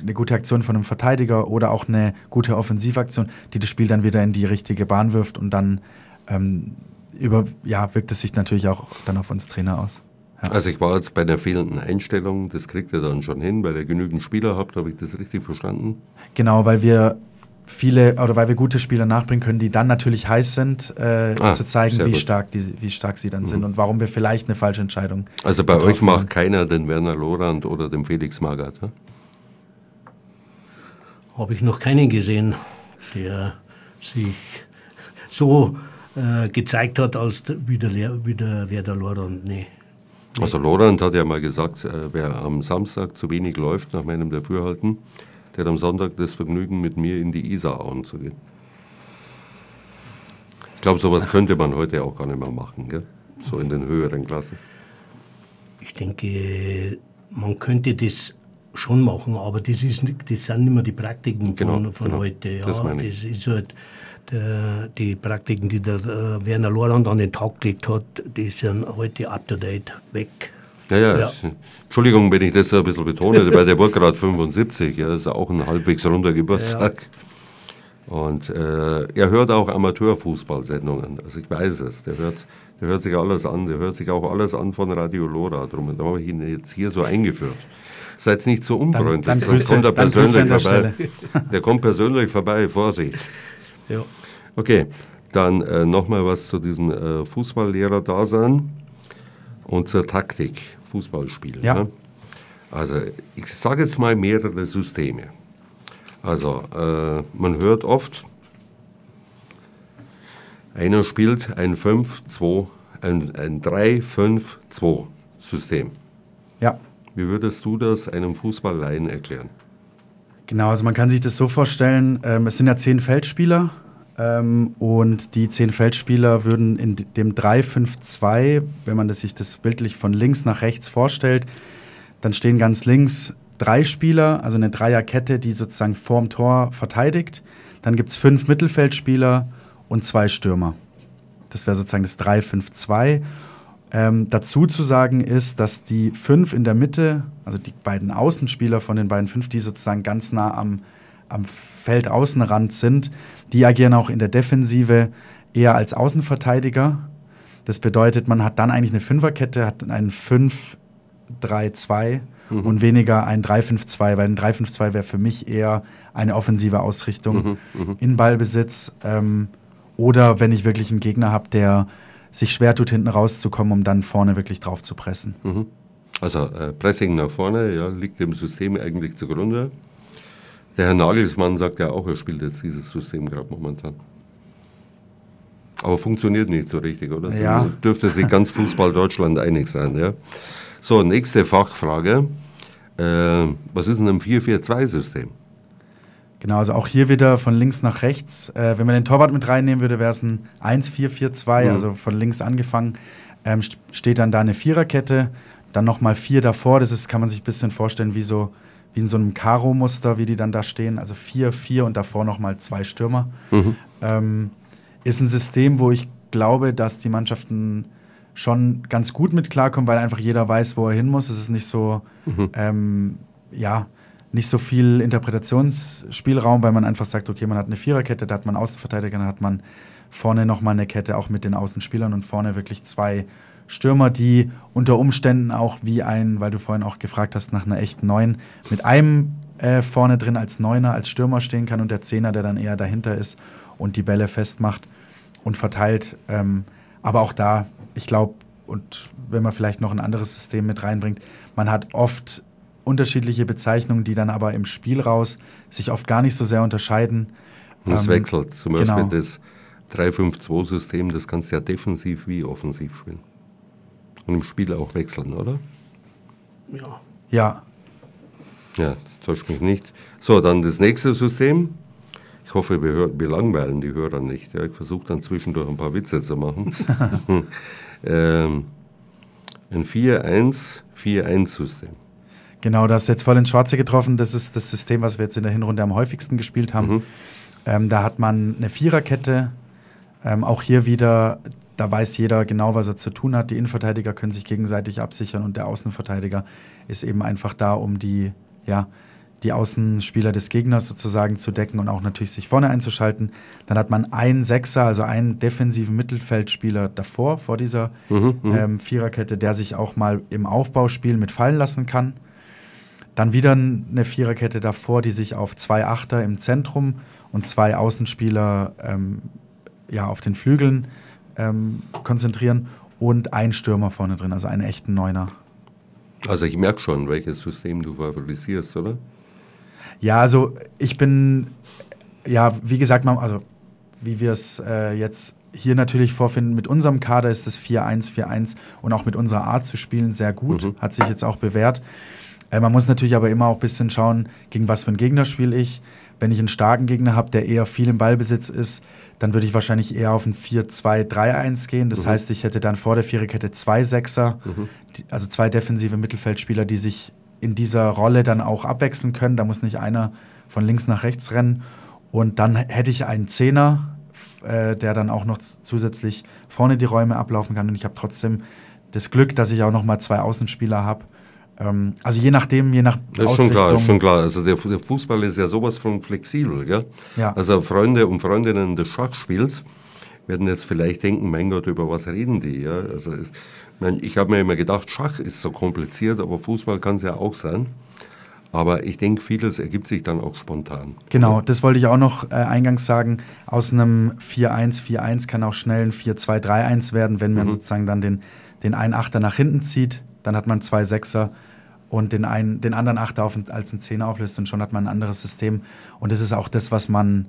eine gute Aktion von einem Verteidiger oder auch eine gute Offensivaktion, die das Spiel dann wieder in die richtige Bahn wirft und dann ähm, über, ja, wirkt es sich natürlich auch dann auf uns Trainer aus. Ja. Also ich war jetzt bei der fehlenden Einstellung, das kriegt ihr dann schon hin, weil ihr genügend Spieler habt, habe ich das richtig verstanden? Genau, weil wir viele oder weil wir gute Spieler nachbringen können, die dann natürlich heiß sind, äh, ah, zu zeigen, wie stark, die, wie stark sie dann mhm. sind und warum wir vielleicht eine falsche Entscheidung. Also bei euch macht keiner den Werner Lorand oder den Felix Magath. Ne? Habe ich noch keinen gesehen, der sich so äh, gezeigt hat als wie der, wie der Werder Lorand. Nee. Also Lorand hat ja mal gesagt, äh, wer am Samstag zu wenig läuft, nach meinem Dafürhalten, der hat am Sonntag das Vergnügen, mit mir in die Isarauen zu gehen. Ich glaube, sowas könnte man heute auch gar nicht mehr machen, gell? so in den höheren Klassen. Ich denke, man könnte das schon machen, aber das, ist, das sind nicht mehr die Praktiken von, genau, von genau. heute. Ja, das, das ist halt der, die Praktiken, die der äh, Werner Lorand an den Tag gelegt hat, die sind heute up to date weg. Ja, ja. ja. Entschuldigung, wenn ich das ein bisschen betone, <laughs> weil der wurde gerade 75, ja, ist auch ein halbwegs runder Geburtstag. Ja. Und äh, er hört auch Amateurfußballsendungen. Also ich weiß es. Der hört, der hört sich alles an. Der hört sich auch alles an von Radio Lora. Darum habe ich ihn jetzt hier so eingeführt. Seid nicht so unfreundlich, dann, dann sonst kommt er persönlich vorbei. Der kommt persönlich vorbei, Vorsicht. Ja. Okay, dann äh, nochmal was zu diesem äh, Fußballlehrer-Dasein und zur Taktik, Fußballspielen. Ja. Ne? Also ich sage jetzt mal mehrere Systeme. Also äh, man hört oft, einer spielt ein 5-2, ein, ein 3-5-2-System. Ja. Wie würdest du das einem Fußballleien erklären? Genau, also man kann sich das so vorstellen, ähm, es sind ja zehn Feldspieler ähm, und die zehn Feldspieler würden in dem 3-5-2, wenn man das sich das bildlich von links nach rechts vorstellt, dann stehen ganz links drei Spieler, also eine Dreierkette, die sozusagen vorm Tor verteidigt. Dann gibt es fünf Mittelfeldspieler und zwei Stürmer. Das wäre sozusagen das 3-5-2. Ähm, dazu zu sagen ist, dass die fünf in der Mitte, also die beiden Außenspieler von den beiden fünf, die sozusagen ganz nah am, am Feldaußenrand sind, die agieren auch in der Defensive eher als Außenverteidiger. Das bedeutet, man hat dann eigentlich eine Fünferkette, hat einen 5-3-2 mhm. und weniger ein 3-5-2, weil ein 3-5-2 wäre für mich eher eine offensive Ausrichtung mhm. Mhm. in Ballbesitz. Ähm, oder wenn ich wirklich einen Gegner habe, der sich schwer tut, hinten rauszukommen, um dann vorne wirklich drauf zu pressen. Mhm. Also äh, Pressing nach vorne ja, liegt dem System eigentlich zugrunde. Der Herr Nagelsmann sagt ja auch, er spielt jetzt dieses System gerade momentan. Aber funktioniert nicht so richtig, oder? Ja. So dürfte sich ganz <laughs> Fußball Deutschland einig sein. Ja? So, nächste Fachfrage. Äh, was ist denn ein 4-4-2-System? Genau, also auch hier wieder von links nach rechts. Äh, wenn man den Torwart mit reinnehmen würde, wäre es ein 1-4-4-2, mhm. also von links angefangen. Ähm, steht dann da eine Viererkette, dann nochmal vier davor. Das ist, kann man sich ein bisschen vorstellen wie so wie in so einem Karo-Muster, wie die dann da stehen. Also vier, vier und davor nochmal zwei Stürmer. Mhm. Ähm, ist ein System, wo ich glaube, dass die Mannschaften schon ganz gut mit klarkommen, weil einfach jeder weiß, wo er hin muss. Es ist nicht so, mhm. ähm, ja, nicht so viel Interpretationsspielraum, weil man einfach sagt, okay, man hat eine Viererkette, da hat man Außenverteidiger, dann hat man vorne nochmal eine Kette, auch mit den Außenspielern und vorne wirklich zwei Stürmer, die unter Umständen auch wie ein, weil du vorhin auch gefragt hast nach einer echten Neun, mit einem äh, vorne drin als Neuner, als Stürmer stehen kann und der Zehner, der dann eher dahinter ist und die Bälle festmacht und verteilt. Ähm, aber auch da, ich glaube, und wenn man vielleicht noch ein anderes System mit reinbringt, man hat oft unterschiedliche Bezeichnungen, die dann aber im Spiel raus sich oft gar nicht so sehr unterscheiden. Und es Ähm, wechselt. Zum Beispiel genau. das 3-5-2-System, das kannst du ja defensiv wie offensiv spielen. Und im Spiel auch wechseln, oder? Ja. Ja, Ja, das täuscht mich nicht. So, dann das nächste System. Ich hoffe, wir, hör, wir langweilen die Hörer nicht. Ja, ich versuche dann zwischendurch ein paar Witze zu machen. <laughs> <laughs> ähm, ein 4-1-4-1-System. Genau, das ist jetzt voll ins Schwarze getroffen. Das ist das System, was wir jetzt in der Hinrunde am häufigsten gespielt haben. Ähm, da hat man eine Viererkette. Ähm, auch hier wieder, da weiß jeder genau, was er zu tun hat. Die Innenverteidiger können sich gegenseitig absichern und der Außenverteidiger ist eben einfach da, um die, ja, die Außenspieler des Gegners sozusagen zu decken und auch natürlich sich vorne einzuschalten. Dann hat man einen Sechser, also einen defensiven Mittelfeldspieler davor, vor dieser ähm, Viererkette, der sich auch mal im Aufbauspiel mit fallen lassen kann. Dann wieder eine Viererkette davor, die sich auf zwei Achter im Zentrum und zwei Außenspieler ähm, ja, auf den Flügeln ähm, konzentrieren und ein Stürmer vorne drin, also einen echten Neuner. Also ich merke schon, welches System du favorisierst, oder? Ja, also ich bin, ja, wie gesagt, also wie wir es äh, jetzt hier natürlich vorfinden, mit unserem Kader ist das 4-1-4-1 und auch mit unserer Art zu spielen sehr gut, hat sich jetzt auch bewährt. Äh, man muss natürlich aber immer auch ein bisschen schauen, gegen was für ein Gegner spiele ich. Wenn ich einen starken Gegner habe, der eher viel im Ballbesitz ist, dann würde ich wahrscheinlich eher auf ein 4-2-3-1 gehen. Das heißt, ich hätte dann vor der Viererkette zwei Sechser, die, also zwei defensive Mittelfeldspieler, die sich in dieser Rolle dann auch abwechseln können. Da muss nicht einer von links nach rechts rennen. Und dann hätte ich einen Zehner, äh, der dann auch noch zusätzlich vorne die Räume ablaufen kann. Und ich habe trotzdem das Glück, dass ich auch noch mal zwei Außenspieler habe. Ähm, also je nachdem, je nach Das ist schon klar, ist schon klar. Also der, der Fußball ist ja sowas von flexibel, gell? Ja. Also Freunde und Freundinnen des Schachspiels werden jetzt vielleicht denken, mein Gott, über was reden die? Ja? Also ich, habe mir immer gedacht, Schach ist so kompliziert, aber Fußball kann es ja auch sein. Aber ich denke, vieles ergibt sich dann auch spontan. Genau, das wollte ich auch noch äh, eingangs sagen. Aus einem 4-1-4-1 kann auch schnell ein 4-2-3-1 werden, wenn man sozusagen dann den, den einen Achter nach hinten zieht. Dann hat man zwei Sechser und den, einen, den anderen Achter auf, als einen Zehner auflässt und schon hat man ein anderes System. Und das ist auch das, was man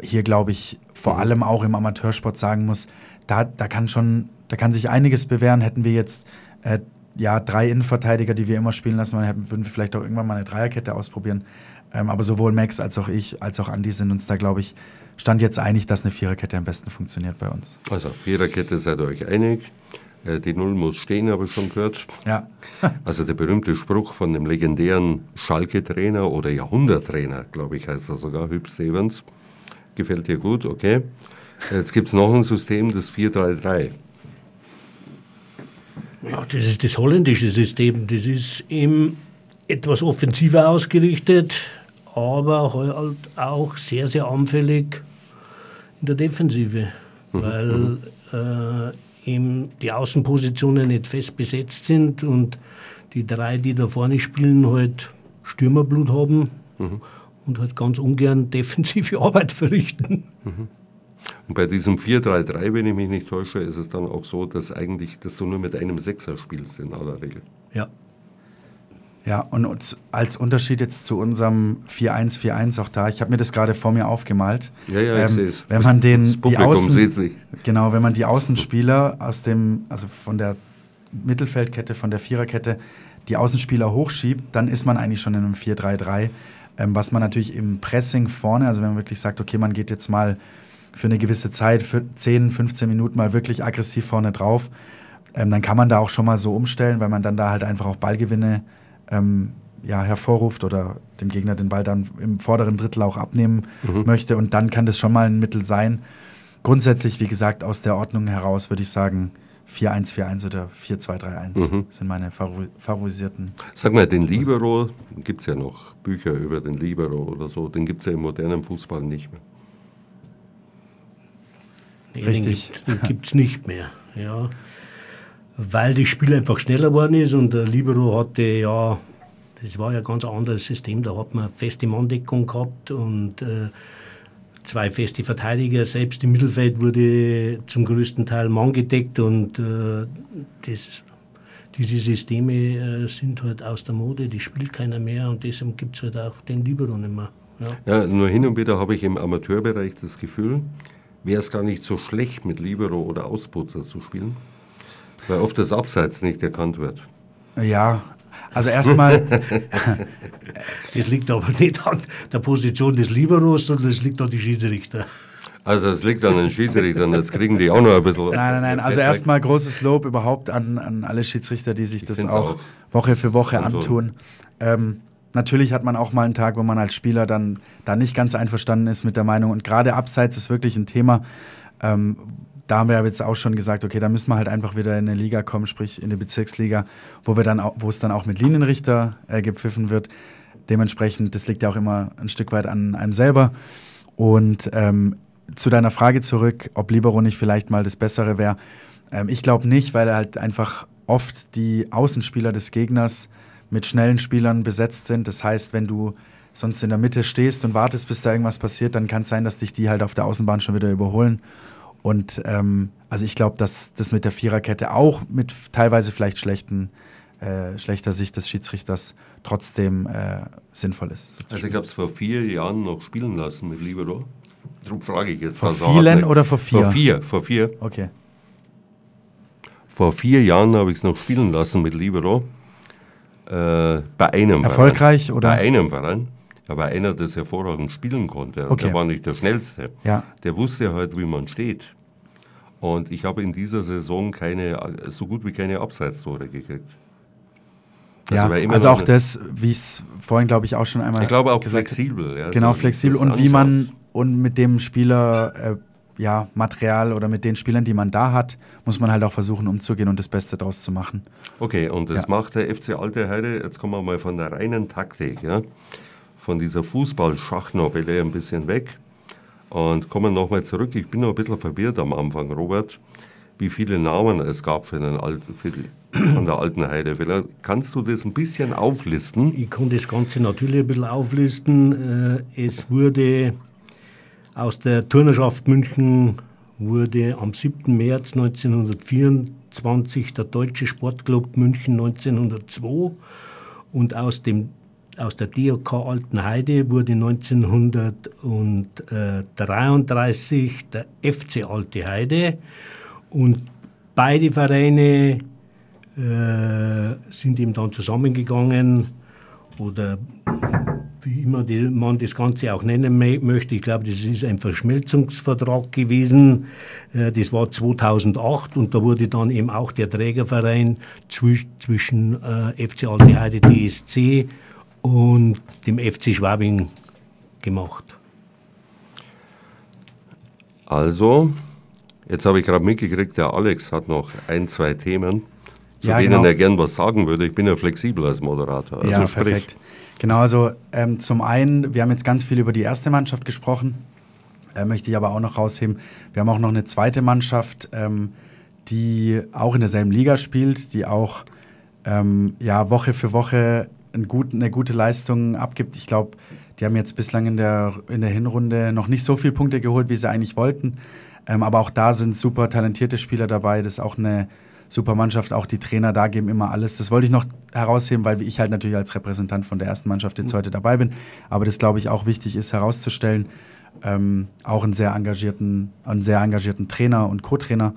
hier, glaube ich, vor allem auch im Amateursport sagen muss. Da, da kann schon, da kann sich einiges bewähren. Hätten wir jetzt äh, ja, drei Innenverteidiger, die wir immer spielen lassen, dann würden wir vielleicht auch irgendwann mal eine Dreierkette ausprobieren. Ähm, aber sowohl Max als auch ich, als auch Andi sind uns da, glaube ich, stand jetzt einig, dass eine Viererkette am besten funktioniert bei uns. Also Viererkette seid ihr euch einig. Äh, Die Null muss stehen, habe ich schon gehört. Ja, <laughs> Also der berühmte Spruch von dem legendären Schalke-Trainer oder Jahrhunderttrainer, glaube ich, heißt er sogar, Hüb Stevens. Gefällt dir gut, okay. Jetzt gibt es noch ein System, das 4-3-3. Ja, das ist das holländische System. Das ist eben etwas offensiver ausgerichtet, aber halt auch sehr, sehr anfällig in der Defensive, weil äh, eben die Außenpositionen nicht fest besetzt sind und die drei, die da vorne spielen, halt Stürmerblut haben und halt ganz ungern <laughs> defensive Arbeit verrichten. Und bei diesem 4-3-3, wenn ich mich nicht täusche, ist es dann auch so, dass eigentlich dass du nur mit einem Sechser spielst in aller Regel. Ja. Ja und als Unterschied jetzt zu unserem 4-1-4-1 auch da, ich habe mir das gerade vor mir aufgemalt. Ja, ja, ich sehe es. Wenn man den, Das die Publikum Außen, sieht sich. Genau, wenn man die Außenspieler aus dem, also von der Mittelfeldkette, von der Viererkette, die Außenspieler hochschiebt, dann ist man eigentlich schon in einem 4-3-3. Ähm, was man natürlich im Pressing vorne, also wenn man wirklich sagt, okay, man geht jetzt mal für eine gewisse Zeit, für 10, 15 Minuten mal wirklich aggressiv vorne drauf, ähm, dann kann man da auch schon mal so umstellen, weil man dann da halt einfach auch Ballgewinne ähm, ja, hervorruft oder dem Gegner den Ball dann im vorderen Drittel auch abnehmen möchte. Und dann kann das schon mal ein Mittel sein. Grundsätzlich, wie gesagt, aus der Ordnung heraus würde ich sagen, 4-1-4-1 oder 4-2-3-1 sind meine favori favorisierten. Sag mal, den Libero, gibt es ja noch Bücher über den Libero oder so, den gibt es ja im modernen Fußball nicht mehr. Nee, Richtig. Den gibt es nicht mehr. Ja. Weil das Spiel einfach schneller geworden ist und der Libero hatte ja, das war ja ein ganz anderes System. Da hat man feste Manndeckung gehabt und äh, zwei feste Verteidiger. Selbst im Mittelfeld wurde zum größten Teil Mann gedeckt und äh, das, diese Systeme äh, sind halt aus der Mode, die spielt keiner mehr und deshalb gibt es halt auch den Libero nicht mehr. Ja. ja, nur hin und wieder habe ich im Amateurbereich das Gefühl, wäre es gar nicht so schlecht, mit Libero oder Ausputzer zu spielen, weil oft das Abseits nicht erkannt wird. Ja, also erstmal. <laughs> das liegt aber nicht an der Position des Liberos, sondern es liegt an den Schiedsrichter. Also es liegt an den Schiedsrichtern, jetzt kriegen die auch noch ein bisschen. Nein, nein, nein. Also erstmal großes Lob überhaupt an, an alle Schiedsrichter, die sich ich das auch, auch, Woche für Woche antun. Ähm, natürlich hat man auch mal einen Tag, wo man als Spieler dann da nicht ganz einverstanden ist mit der Meinung. Und gerade abseits ist wirklich ein Thema. Ähm, da haben wir jetzt auch schon gesagt, okay, da müssen wir halt einfach wieder in eine Liga kommen, sprich in die Bezirksliga, wo wir dann wo es dann auch mit Linienrichter äh, gepfiffen wird. Dementsprechend, das liegt ja auch immer ein Stück weit an einem selber. Und ähm, zu deiner Frage zurück, ob Libero nicht vielleicht mal das Bessere wäre. Ähm, ich glaube nicht, weil er halt einfach oft die Außenspieler des Gegners mit schnellen Spielern besetzt sind. Das heißt, wenn du sonst in der Mitte stehst und wartest, bis da irgendwas passiert, dann kann es sein, dass dich die halt auf der Außenbahn schon wieder überholen. Und ähm, also ich glaube, dass das mit der Viererkette auch mit teilweise vielleicht schlechten, äh, schlechter Sicht des Schiedsrichters trotzdem äh, sinnvoll ist. So also ich habe es vor vier Jahren noch spielen lassen mit Libero. Darum frage ich jetzt. Vor vielen oder vor vier? Vor vier, vor vier. Okay. Vor vier Jahren habe ich es noch spielen lassen mit Libero. Äh, bei einem Erfolgreich Verein. oder? Bei einem Verein. Aber einer, der hervorragend spielen konnte. Okay. Der war nicht der Schnellste. Ja. Der wusste halt, wie man steht. Und ich habe in dieser Saison keine, so gut wie keine Abseitstore gekriegt. Also ja, also auch das, wie ich es vorhin, glaube ich, auch schon einmal Ich glaube auch flexibel. Ja, genau, so flexibel. Und wie man und mit dem Spieler äh, ja, Material oder mit den Spielern, die man da hat, muss man halt auch versuchen umzugehen und das Beste daraus zu machen. Okay, und das ja. macht der FC Alte Heide, jetzt kommen wir mal von der reinen Taktik, ja, von dieser Fußball-Schachnovelle ein bisschen weg und kommen nochmal zurück. Ich bin noch ein bisschen verwirrt am Anfang, Robert, wie viele Namen es gab für den alten, für von der alten Heide. Vielleicht kannst du das ein bisschen auflisten? Ich kann das Ganze natürlich ein bisschen auflisten. Äh, es wurde aus der Turnerschaft München wurde am 7. März 1924 der Deutsche Sportclub München 1902 und aus, dem, aus der DOK Altenheide wurde 1933 der FC Alte Heide und beide Vereine äh, sind eben dann zusammengegangen oder wie immer man das Ganze auch nennen möchte. Ich glaube, das ist ein Verschmelzungsvertrag gewesen. Äh, das war 2008 und da wurde dann eben auch der Trägerverein zwischen äh, FC Alte Heide DSC und dem FC Schwabing gemacht. Also, jetzt habe ich gerade mitgekriegt, der Alex hat noch ein, zwei Themen, zu ja, denen genau. er gern was sagen würde. Ich bin ja flexibel als Moderator. Also ja, sprich. perfekt. Genau, also ähm, zum einen, wir haben jetzt ganz viel über die erste Mannschaft gesprochen, äh, möchte ich aber auch noch rausheben. Wir haben auch noch eine zweite Mannschaft, ähm, die auch in derselben Liga spielt, die auch ähm, ja, Woche für Woche ein gut, eine gute Leistung abgibt. Ich glaube, die haben jetzt bislang in der, in der Hinrunde noch nicht so viele Punkte geholt, wie sie eigentlich wollten. Ähm, aber auch da sind super talentierte Spieler dabei. Das ist auch eine super Mannschaft, auch die Trainer da geben immer alles. Das wollte ich noch herausheben, weil ich halt natürlich als Repräsentant von der ersten Mannschaft jetzt mhm. heute dabei bin. Aber das, glaube ich, auch wichtig ist herauszustellen. Ähm, auch einen sehr engagierten, einen sehr engagierten Trainer und Co-Trainer.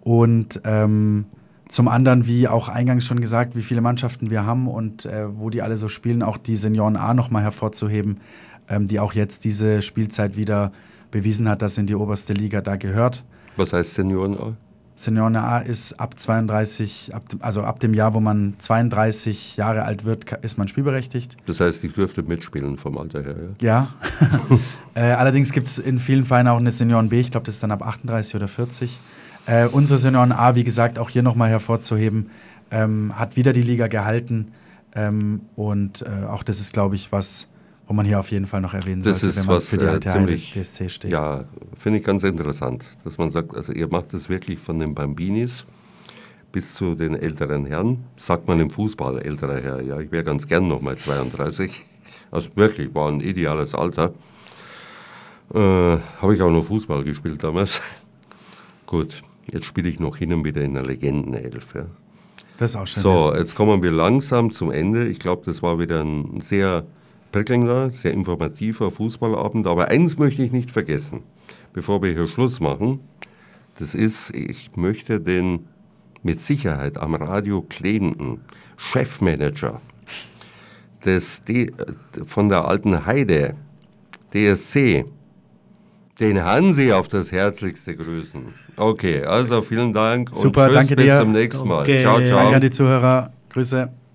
Und ähm, zum anderen, wie auch eingangs schon gesagt, wie viele Mannschaften wir haben und äh, wo die alle so spielen, auch die Senioren A nochmal hervorzuheben, ähm, die auch jetzt diese Spielzeit wieder bewiesen hat, dass in die oberste Liga da gehört. Was heißt Senioren A? Senioren A ist ab 32, ab, also ab dem Jahr, wo man 32 Jahre alt wird, ist man spielberechtigt. Das heißt, ich dürfte mitspielen vom Alter her, ja? Ja. <laughs> äh, allerdings gibt es in vielen Vereinen auch eine Senioren B, ich glaube, das ist dann ab 38 oder 40. Äh, unsere Senioren A, wie gesagt, auch hier nochmal hervorzuheben, ähm, hat wieder die Liga gehalten. Ähm, und äh, auch das ist, glaube ich, was wo man hier auf jeden Fall noch erwähnen das sollte, wenn man was, für die äh, alte ziemlich, DSC steht. Ja, finde ich ganz interessant, dass man sagt, also ihr macht das wirklich von den Bambinis bis zu den älteren Herren. Sagt man im Fußball älterer Herr, ja, ich wäre ganz gern nochmal 32. Also wirklich, war ein ideales Alter. Äh, Habe ich auch noch Fußball gespielt damals. <laughs> Gut, jetzt spiele ich noch hin und wieder in der Legendenelf. Ja. Das ist auch schön. So, jetzt kommen wir langsam zum Ende. Ich glaube, das war wieder ein sehr prickelnder, sehr informativer Fußballabend. Aber eins möchte ich nicht vergessen, bevor wir hier Schluss machen. Das ist, ich möchte den mit Sicherheit am Radio klebenden Chefmanager des D von der alten Heide, DSC, den Hansi auf das Herzlichste grüßen. Okay, also vielen Dank Super, und tschüss, danke bis dir. zum nächsten Mal. Okay. Ciao, ciao. Danke an die Zuhörer. Grüße.